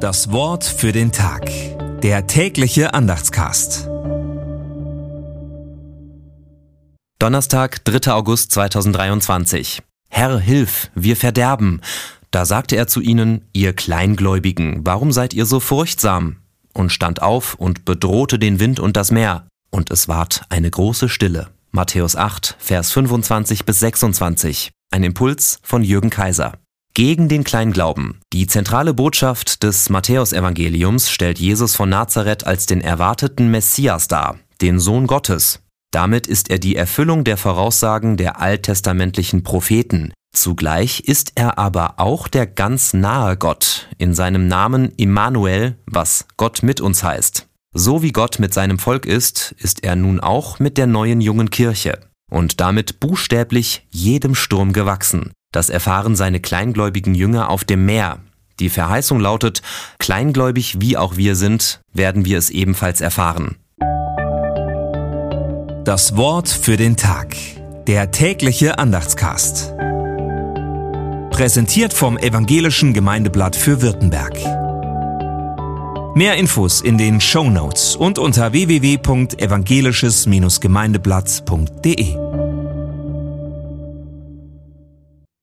Das Wort für den Tag. Der tägliche Andachtscast. Donnerstag, 3. August 2023. Herr, hilf, wir verderben. Da sagte er zu ihnen, ihr Kleingläubigen, warum seid ihr so furchtsam? Und stand auf und bedrohte den Wind und das Meer. Und es ward eine große Stille. Matthäus 8, Vers 25 bis 26. Ein Impuls von Jürgen Kaiser gegen den Kleinglauben. Die zentrale Botschaft des Matthäusevangeliums stellt Jesus von Nazareth als den erwarteten Messias dar, den Sohn Gottes. Damit ist er die Erfüllung der Voraussagen der alttestamentlichen Propheten. Zugleich ist er aber auch der ganz nahe Gott, in seinem Namen Immanuel, was Gott mit uns heißt. So wie Gott mit seinem Volk ist, ist er nun auch mit der neuen jungen Kirche und damit buchstäblich jedem Sturm gewachsen. Das erfahren seine kleingläubigen Jünger auf dem Meer. Die Verheißung lautet, kleingläubig wie auch wir sind, werden wir es ebenfalls erfahren. Das Wort für den Tag. Der tägliche Andachtscast. Präsentiert vom Evangelischen Gemeindeblatt für Württemberg. Mehr Infos in den Show Notes und unter www.evangelisches-gemeindeblatt.de.